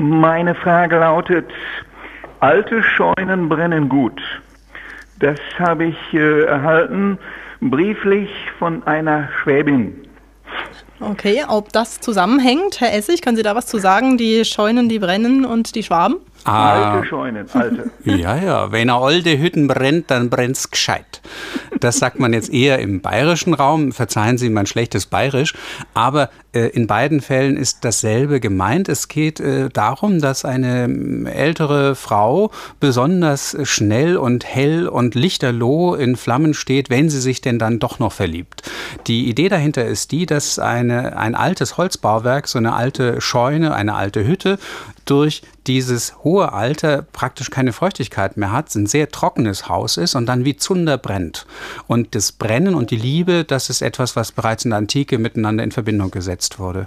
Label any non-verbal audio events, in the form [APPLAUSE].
Meine Frage lautet, alte Scheunen brennen gut. Das habe ich äh, erhalten, brieflich von einer Schwäbin. Okay, ob das zusammenhängt, Herr Essig, können Sie da was zu sagen? Die Scheunen, die brennen und die Schwaben? Ah, alte Scheunen, alte. [LAUGHS] Ja, ja, wenn eine alte Hütten brennt, dann brennt's gescheit. Das sagt man jetzt eher im bayerischen Raum. Verzeihen Sie mein schlechtes Bayerisch. Aber äh, in beiden Fällen ist dasselbe gemeint. Es geht äh, darum, dass eine ähm, ältere Frau besonders schnell und hell und lichterloh in Flammen steht, wenn sie sich denn dann doch noch verliebt. Die Idee dahinter ist die, dass eine, ein altes Holzbauwerk, so eine alte Scheune, eine alte Hütte, durch dieses hohe Alter praktisch keine Feuchtigkeit mehr hat, ein sehr trockenes Haus ist und dann wie Zunder brennt. Und das Brennen und die Liebe, das ist etwas, was bereits in der Antike miteinander in Verbindung gesetzt wurde.